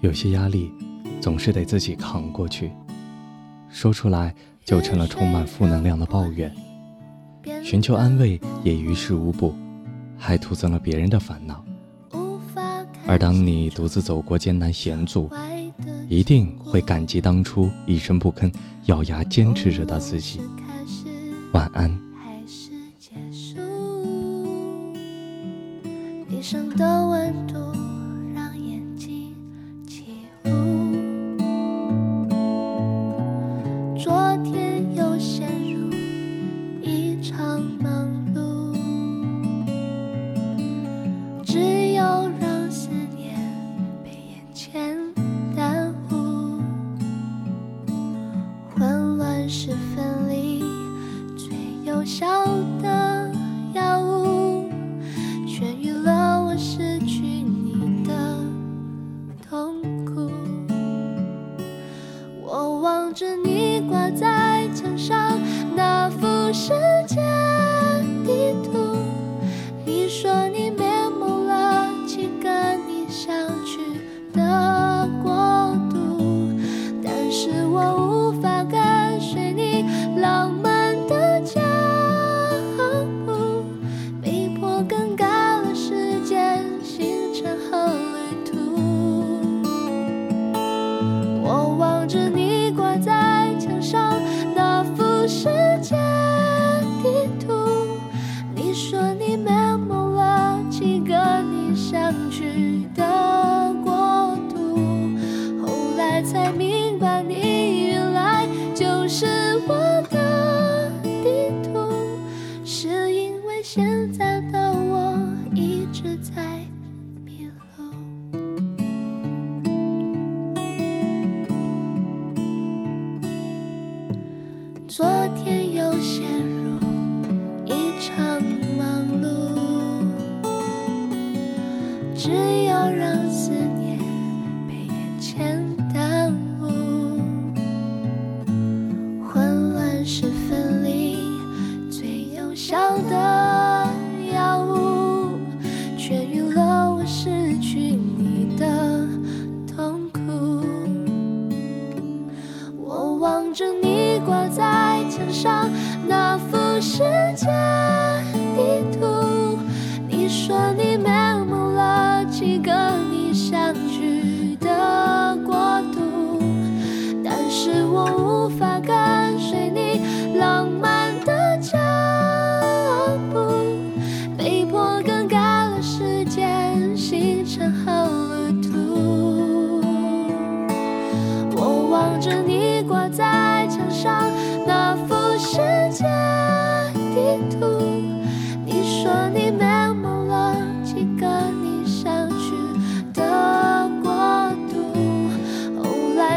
有些压力总是得自己扛过去，说出来就成了充满负能量的抱怨，寻求安慰也于事无补，还徒增了别人的烦恼。而当你独自走过艰难险阻，一定会感激当初一声不吭、咬牙坚持着的自己。晚安。一生的温度昨天又陷入一场忙碌，只有让思念被眼前耽误。混乱时分离，最有效的。Love. 才明白你原来就是我的地图是因为现在的我一直在迷路。昨天又陷入一场忙碌只因是分离最有效的药物，痊愈了我失去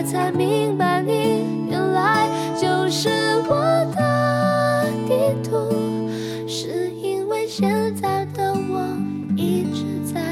才明白你原来就是我的地图是因为现在的我一直在